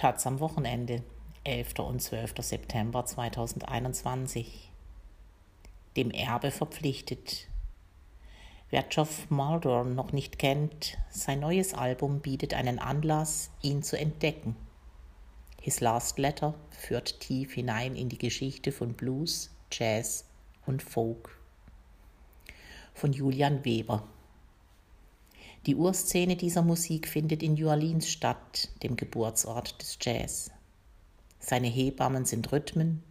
Taz am Wochenende, 11. und 12. September 2021. Dem Erbe verpflichtet. Wer Geoff Mulder noch nicht kennt, sein neues Album bietet einen Anlass, ihn zu entdecken. His Last Letter führt tief hinein in die Geschichte von Blues, Jazz und Folk. Von Julian Weber. Die Urszene dieser Musik findet in New Orleans statt, dem Geburtsort des Jazz. Seine Hebammen sind Rhythmen,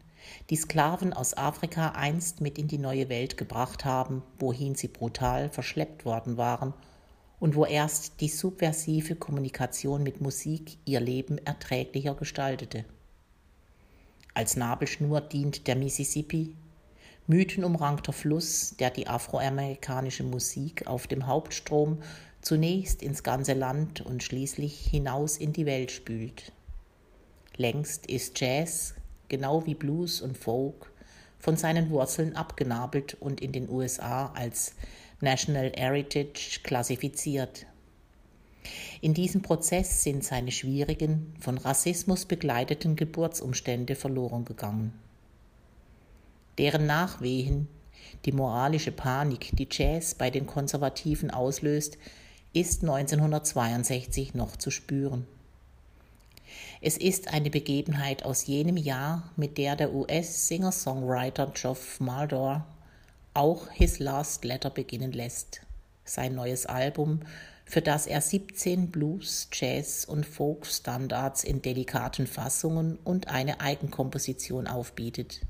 die Sklaven aus Afrika einst mit in die neue Welt gebracht haben, wohin sie brutal verschleppt worden waren und wo erst die subversive Kommunikation mit Musik ihr Leben erträglicher gestaltete. Als Nabelschnur dient der Mississippi, mythenumrankter Fluss, der die afroamerikanische Musik auf dem Hauptstrom zunächst ins ganze Land und schließlich hinaus in die Welt spült. Längst ist Jazz, genau wie Blues und Folk, von seinen Wurzeln abgenabelt und in den USA als National Heritage klassifiziert. In diesem Prozess sind seine schwierigen, von Rassismus begleiteten Geburtsumstände verloren gegangen. Deren Nachwehen, die moralische Panik, die Jazz bei den Konservativen auslöst, ist 1962 noch zu spüren. Es ist eine Begebenheit aus jenem Jahr, mit der der US-Singer-Songwriter Geoff Maldor auch His Last Letter beginnen lässt, sein neues Album, für das er 17 Blues, Jazz und Folk-Standards in delikaten Fassungen und eine Eigenkomposition aufbietet.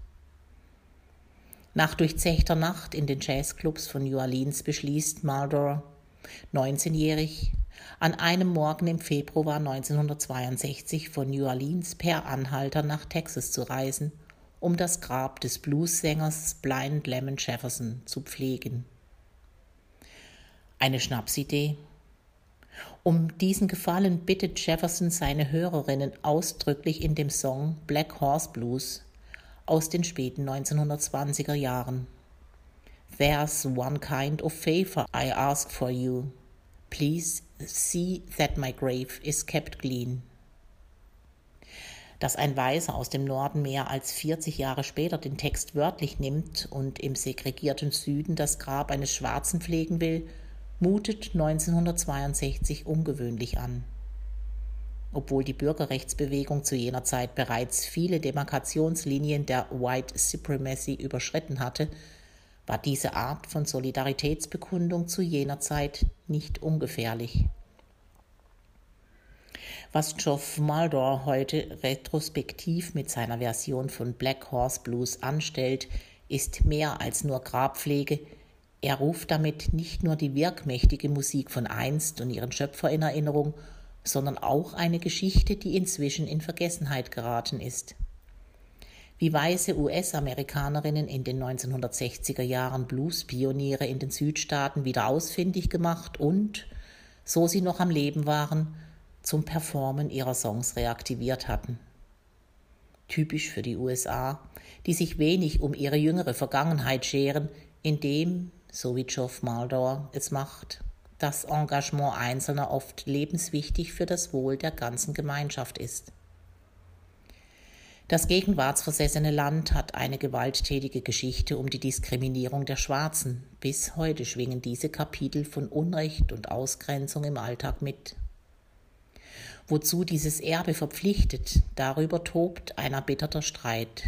Nach durchzechter Nacht in den Jazzclubs von New Orleans beschließt Maldor, 19-jährig, an einem Morgen im Februar 1962 von New Orleans per Anhalter nach Texas zu reisen, um das Grab des Bluessängers Blind Lemon Jefferson zu pflegen. Eine Schnapsidee? Um diesen Gefallen bittet Jefferson seine Hörerinnen ausdrücklich in dem Song Black Horse Blues aus den späten 1920er Jahren. There's one kind of favor I ask for you. Please see that my grave is kept clean. Dass ein Weißer aus dem Norden mehr als 40 Jahre später den Text wörtlich nimmt und im segregierten Süden das Grab eines Schwarzen pflegen will, mutet 1962 ungewöhnlich an. Obwohl die Bürgerrechtsbewegung zu jener Zeit bereits viele Demarkationslinien der White Supremacy überschritten hatte, war diese Art von Solidaritätsbekundung zu jener Zeit nicht ungefährlich. Was Geoff Maldor heute retrospektiv mit seiner Version von Black Horse Blues anstellt, ist mehr als nur Grabpflege. Er ruft damit nicht nur die wirkmächtige Musik von einst und ihren Schöpfer in Erinnerung, sondern auch eine Geschichte, die inzwischen in Vergessenheit geraten ist wie weiße US-Amerikanerinnen in den 1960er Jahren Blues-Pioniere in den Südstaaten wieder ausfindig gemacht und, so sie noch am Leben waren, zum Performen ihrer Songs reaktiviert hatten. Typisch für die USA, die sich wenig um ihre jüngere Vergangenheit scheren, indem, so wie Geoff Maldor es macht, das Engagement Einzelner oft lebenswichtig für das Wohl der ganzen Gemeinschaft ist. Das gegenwartsversessene Land hat eine gewalttätige Geschichte um die Diskriminierung der Schwarzen. Bis heute schwingen diese Kapitel von Unrecht und Ausgrenzung im Alltag mit. Wozu dieses Erbe verpflichtet, darüber tobt ein erbitterter Streit.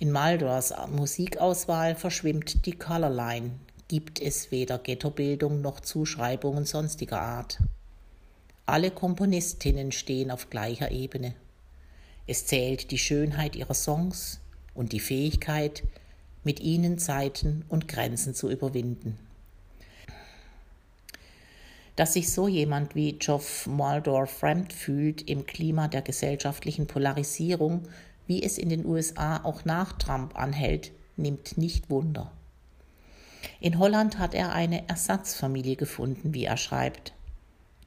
In Maldors Musikauswahl verschwimmt die Colorline, gibt es weder Ghettobildung noch Zuschreibungen sonstiger Art. Alle Komponistinnen stehen auf gleicher Ebene. Es zählt die Schönheit ihrer Songs und die Fähigkeit, mit ihnen Zeiten und Grenzen zu überwinden. Dass sich so jemand wie Geoff Maldor fremd fühlt im Klima der gesellschaftlichen Polarisierung, wie es in den USA auch nach Trump anhält, nimmt nicht Wunder. In Holland hat er eine Ersatzfamilie gefunden, wie er schreibt.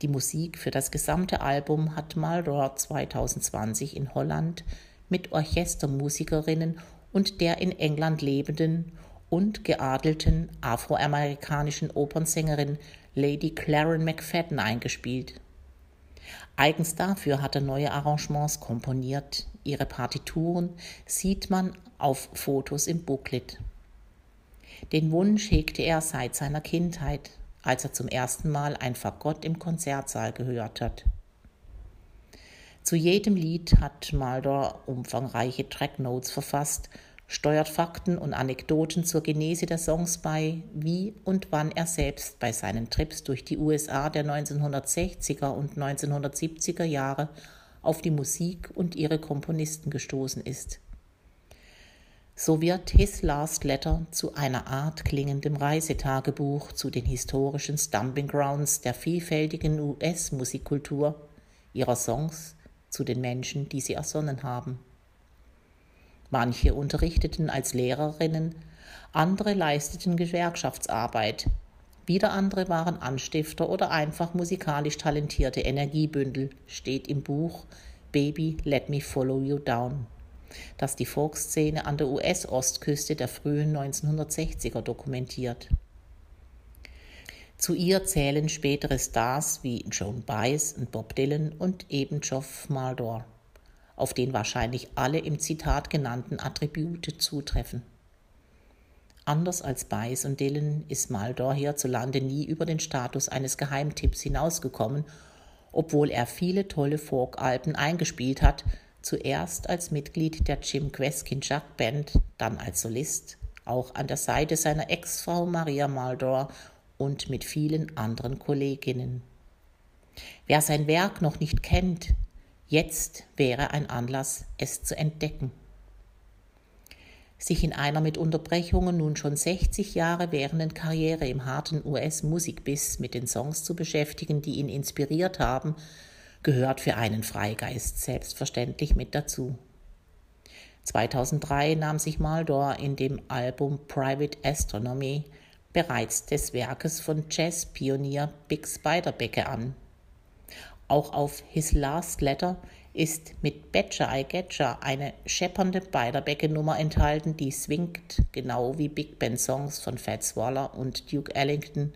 Die Musik für das gesamte Album hat Maldor 2020 in Holland mit Orchestermusikerinnen und der in England lebenden und geadelten afroamerikanischen Opernsängerin Lady Claren McFadden eingespielt. Eigens dafür hat er neue Arrangements komponiert. Ihre Partituren sieht man auf Fotos im Booklet. Den Wunsch hegte er seit seiner Kindheit, als er zum ersten Mal ein Fagott im Konzertsaal gehört hat. Zu jedem Lied hat Mulder umfangreiche Tracknotes verfasst, steuert Fakten und Anekdoten zur Genese der Songs bei, wie und wann er selbst bei seinen Trips durch die USA der 1960er und 1970er Jahre auf die Musik und ihre Komponisten gestoßen ist. So wird His Last Letter zu einer Art klingendem Reisetagebuch zu den historischen Stumping Grounds der vielfältigen US-Musikkultur, ihrer Songs, zu den Menschen, die sie ersonnen haben. Manche unterrichteten als Lehrerinnen, andere leisteten Gewerkschaftsarbeit, wieder andere waren Anstifter oder einfach musikalisch talentierte Energiebündel, steht im Buch Baby, Let Me Follow You Down das die Folkszene an der US-Ostküste der frühen 1960er dokumentiert. Zu ihr zählen spätere Stars wie Joan Baez und Bob Dylan und eben Geoff Maldor, auf den wahrscheinlich alle im Zitat genannten Attribute zutreffen. Anders als Baez und Dylan ist Maldor hierzulande nie über den Status eines Geheimtipps hinausgekommen, obwohl er viele tolle Folk-Alben eingespielt hat, zuerst als Mitglied der Jim Queskin Jack Band, dann als Solist, auch an der Seite seiner Ex-Frau Maria Maldor und mit vielen anderen Kolleginnen. Wer sein Werk noch nicht kennt, jetzt wäre ein Anlass, es zu entdecken. Sich in einer mit Unterbrechungen nun schon 60 Jahre währenden Karriere im harten US-Musikbiss mit den Songs zu beschäftigen, die ihn inspiriert haben, gehört für einen Freigeist selbstverständlich mit dazu. 2003 nahm sich Maldor in dem Album Private Astronomy bereits des Werkes von Jazzpionier Big Spiderbecke an. Auch auf His Last Letter ist mit Betcha I Getcha eine scheppernde Beiderbecke-Nummer enthalten, die swingt, genau wie Big Band Songs von Fats Waller und Duke Ellington,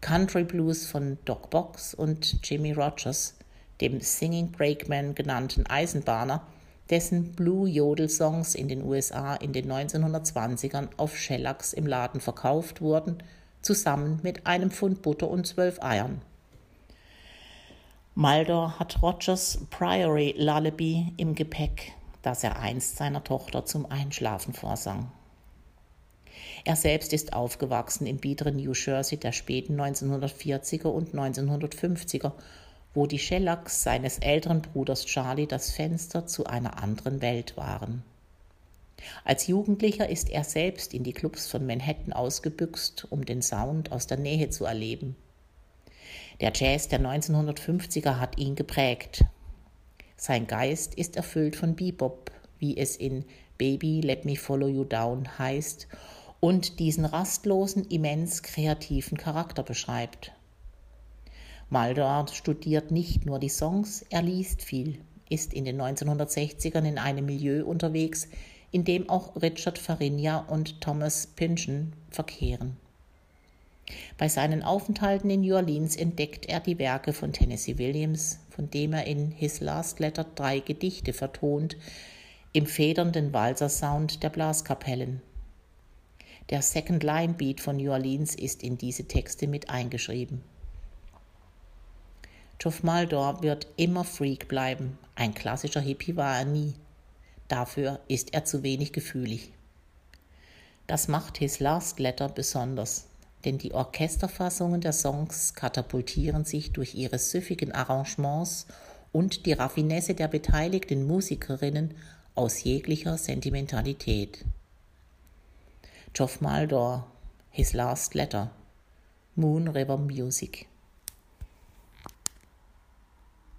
Country Blues von Doc Box und Jimmy Rogers dem Singing Brakeman genannten Eisenbahner, dessen Blue-Jodel-Songs in den USA in den 1920ern auf Shellacks im Laden verkauft wurden, zusammen mit einem Pfund Butter und zwölf Eiern. Maldor hat Rogers Priory Lullaby im Gepäck, das er einst seiner Tochter zum Einschlafen vorsang. Er selbst ist aufgewachsen im biederen New Jersey der späten 1940er und 1950er wo die Shellacks seines älteren Bruders Charlie das Fenster zu einer anderen Welt waren. Als Jugendlicher ist er selbst in die Clubs von Manhattan ausgebüxt, um den Sound aus der Nähe zu erleben. Der Jazz der 1950er hat ihn geprägt. Sein Geist ist erfüllt von Bebop, wie es in Baby Let Me Follow You Down heißt, und diesen rastlosen, immens kreativen Charakter beschreibt. Maldor studiert nicht nur die Songs, er liest viel, ist in den 1960ern in einem Milieu unterwegs, in dem auch Richard Farinha und Thomas Pynchon verkehren. Bei seinen Aufenthalten in New Orleans entdeckt er die Werke von Tennessee Williams, von dem er in His Last Letter drei Gedichte vertont, im federnden Walsersound der Blaskapellen. Der Second Line Beat von New Orleans ist in diese Texte mit eingeschrieben. Geoff Maldor wird immer Freak bleiben. Ein klassischer Hippie war er nie. Dafür ist er zu wenig gefühlig. Das macht His Last Letter besonders, denn die Orchesterfassungen der Songs katapultieren sich durch ihre süffigen Arrangements und die Raffinesse der beteiligten Musikerinnen aus jeglicher Sentimentalität. Geoff Maldor, His Last Letter, Moon River Music.